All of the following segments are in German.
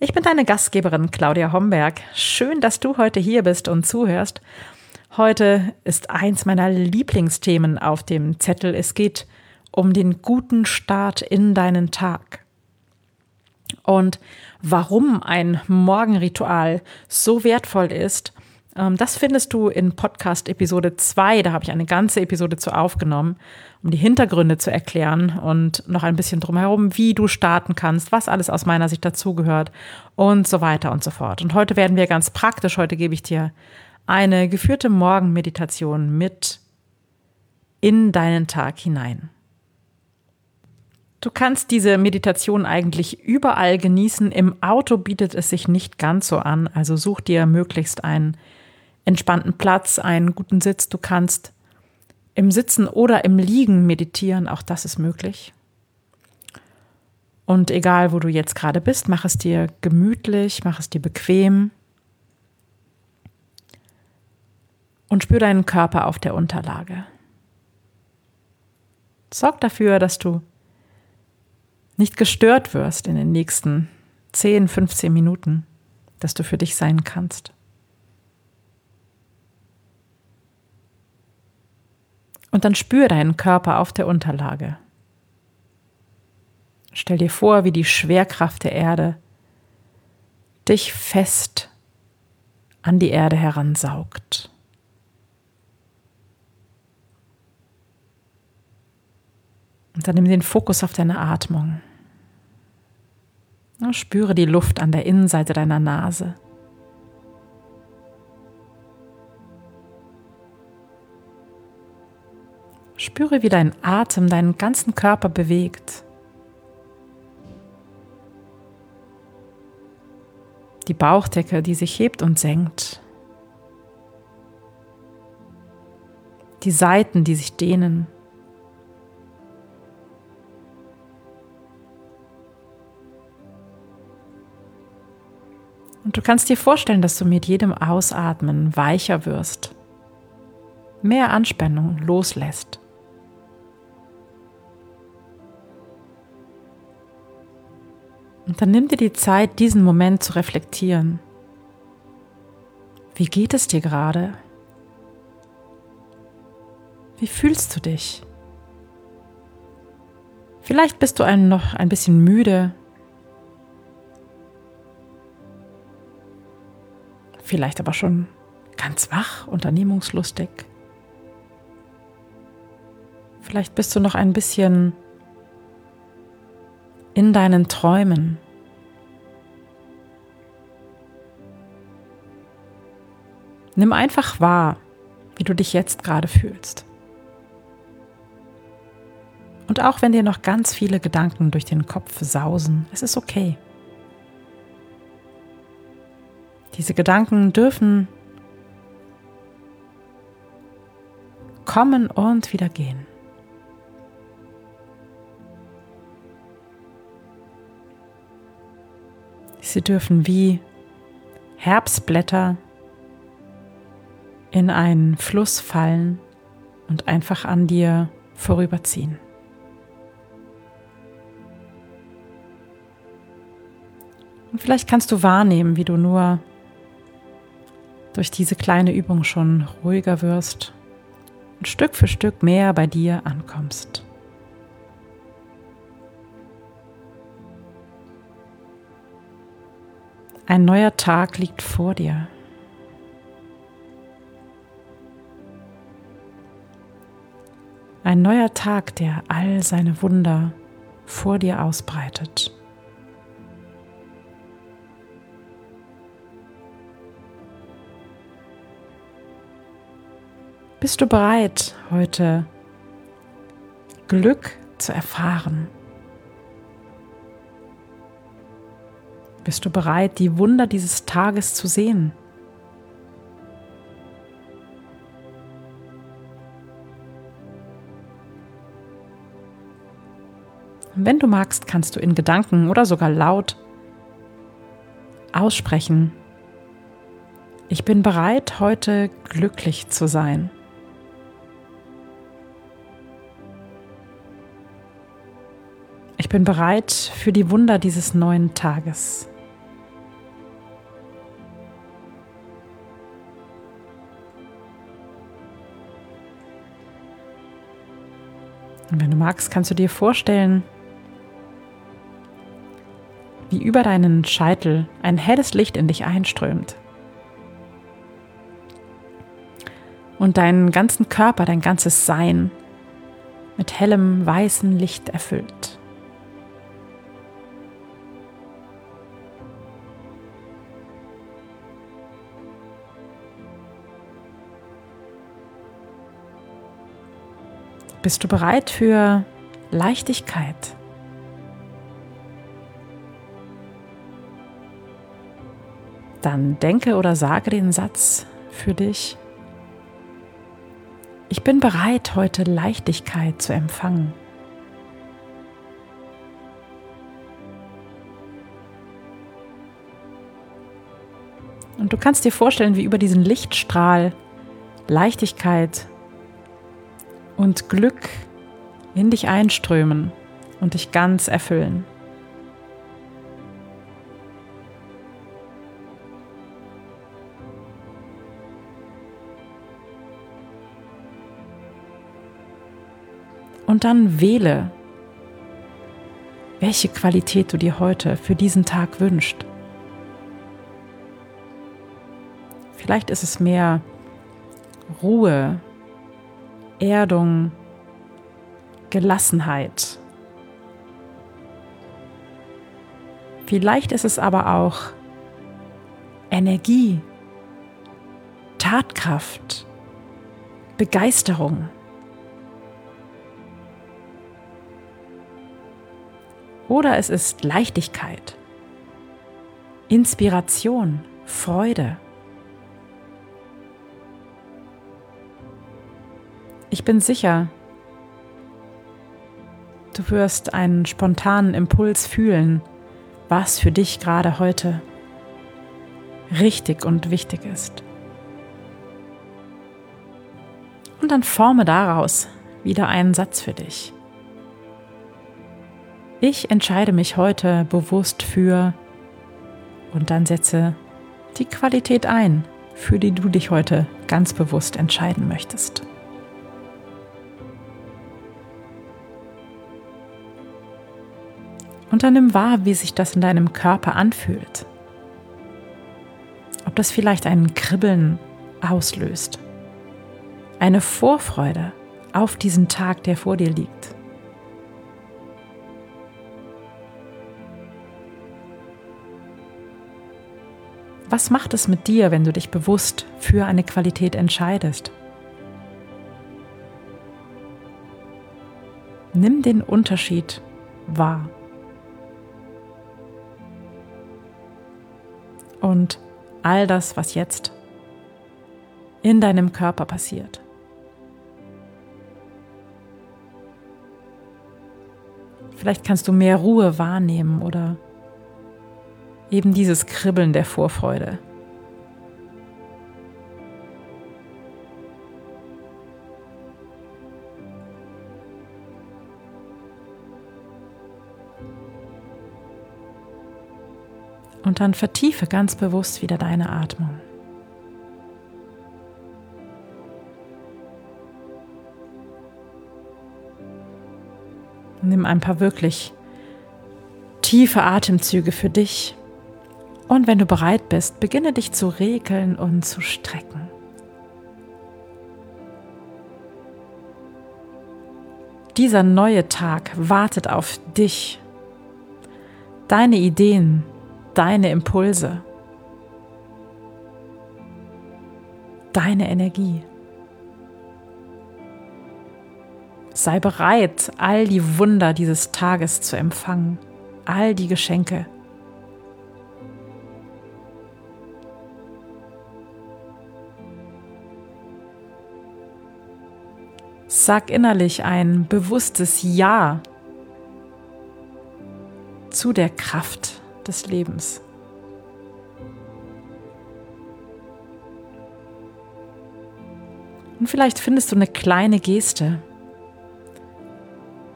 Ich bin deine Gastgeberin Claudia Homberg. Schön, dass du heute hier bist und zuhörst. Heute ist eins meiner Lieblingsthemen auf dem Zettel. Es geht um den guten Start in deinen Tag. Und warum ein Morgenritual so wertvoll ist, das findest du in Podcast Episode 2. Da habe ich eine ganze Episode zu aufgenommen, um die Hintergründe zu erklären und noch ein bisschen drumherum, wie du starten kannst, was alles aus meiner Sicht dazugehört und so weiter und so fort. Und heute werden wir ganz praktisch. Heute gebe ich dir eine geführte Morgenmeditation mit in deinen Tag hinein. Du kannst diese Meditation eigentlich überall genießen. Im Auto bietet es sich nicht ganz so an. Also such dir möglichst einen entspannten Platz, einen guten Sitz. Du kannst im Sitzen oder im Liegen meditieren, auch das ist möglich. Und egal, wo du jetzt gerade bist, mach es dir gemütlich, mach es dir bequem und spür deinen Körper auf der Unterlage. Sorg dafür, dass du nicht gestört wirst in den nächsten 10, 15 Minuten, dass du für dich sein kannst. Und dann spür deinen Körper auf der Unterlage. Stell dir vor, wie die Schwerkraft der Erde dich fest an die Erde heransaugt. Und dann nimm den Fokus auf deine Atmung. Spüre die Luft an der Innenseite deiner Nase. Spüre, wie dein Atem deinen ganzen Körper bewegt. Die Bauchdecke, die sich hebt und senkt. Die Seiten, die sich dehnen. Und du kannst dir vorstellen, dass du mit jedem Ausatmen weicher wirst, mehr Anspannung loslässt. Und dann nimm dir die Zeit, diesen Moment zu reflektieren. Wie geht es dir gerade? Wie fühlst du dich? Vielleicht bist du ein, noch ein bisschen müde. Vielleicht aber schon ganz wach, unternehmungslustig. Vielleicht bist du noch ein bisschen in deinen Träumen. Nimm einfach wahr, wie du dich jetzt gerade fühlst. Und auch wenn dir noch ganz viele Gedanken durch den Kopf sausen, es ist okay. Diese Gedanken dürfen kommen und wieder gehen. Sie dürfen wie Herbstblätter in einen Fluss fallen und einfach an dir vorüberziehen. Und vielleicht kannst du wahrnehmen, wie du nur durch diese kleine Übung schon ruhiger wirst und Stück für Stück mehr bei dir ankommst. Ein neuer Tag liegt vor dir. Ein neuer Tag, der all seine Wunder vor dir ausbreitet. Bist du bereit, heute Glück zu erfahren? Bist du bereit, die Wunder dieses Tages zu sehen? Wenn du magst, kannst du in Gedanken oder sogar laut aussprechen. Ich bin bereit, heute glücklich zu sein. Ich bin bereit für die Wunder dieses neuen Tages. Und wenn du magst, kannst du dir vorstellen, wie über deinen Scheitel ein helles Licht in dich einströmt. Und deinen ganzen Körper, dein ganzes Sein mit hellem weißen Licht erfüllt. Bist du bereit für Leichtigkeit? Dann denke oder sage den Satz für dich. Ich bin bereit, heute Leichtigkeit zu empfangen. Und du kannst dir vorstellen, wie über diesen Lichtstrahl Leichtigkeit und Glück in dich einströmen und dich ganz erfüllen. Und dann wähle, welche Qualität du dir heute für diesen Tag wünschst. Vielleicht ist es mehr Ruhe, Erdung, Gelassenheit. Vielleicht ist es aber auch Energie, Tatkraft, Begeisterung. Oder es ist Leichtigkeit, Inspiration, Freude. Ich bin sicher, du wirst einen spontanen Impuls fühlen, was für dich gerade heute richtig und wichtig ist. Und dann forme daraus wieder einen Satz für dich. Ich entscheide mich heute bewusst für und dann setze die Qualität ein, für die du dich heute ganz bewusst entscheiden möchtest. Und dann nimm wahr, wie sich das in deinem Körper anfühlt. Ob das vielleicht ein Kribbeln auslöst. Eine Vorfreude auf diesen Tag, der vor dir liegt. Was macht es mit dir, wenn du dich bewusst für eine Qualität entscheidest? Nimm den Unterschied wahr. Und all das, was jetzt in deinem Körper passiert. Vielleicht kannst du mehr Ruhe wahrnehmen oder Eben dieses Kribbeln der Vorfreude. Und dann vertiefe ganz bewusst wieder deine Atmung. Nimm ein paar wirklich tiefe Atemzüge für dich. Und wenn du bereit bist, beginne dich zu regeln und zu strecken. Dieser neue Tag wartet auf dich, deine Ideen, deine Impulse, deine Energie. Sei bereit, all die Wunder dieses Tages zu empfangen, all die Geschenke. Sag innerlich ein bewusstes Ja zu der Kraft des Lebens. Und vielleicht findest du eine kleine Geste,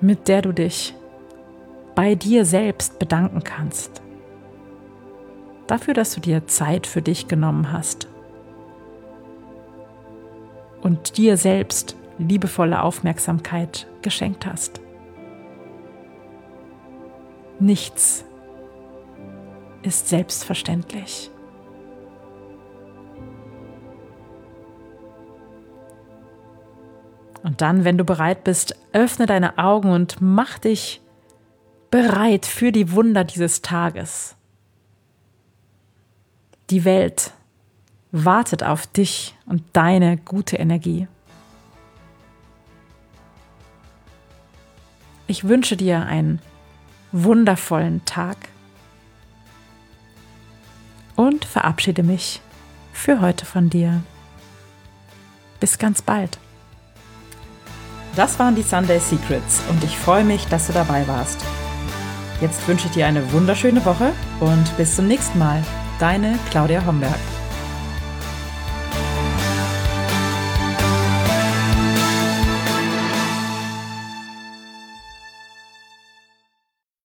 mit der du dich bei dir selbst bedanken kannst. Dafür, dass du dir Zeit für dich genommen hast und dir selbst liebevolle Aufmerksamkeit geschenkt hast. Nichts ist selbstverständlich. Und dann, wenn du bereit bist, öffne deine Augen und mach dich bereit für die Wunder dieses Tages. Die Welt wartet auf dich und deine gute Energie. Ich wünsche dir einen wundervollen Tag und verabschiede mich für heute von dir. Bis ganz bald. Das waren die Sunday Secrets und ich freue mich, dass du dabei warst. Jetzt wünsche ich dir eine wunderschöne Woche und bis zum nächsten Mal. Deine Claudia Homberg.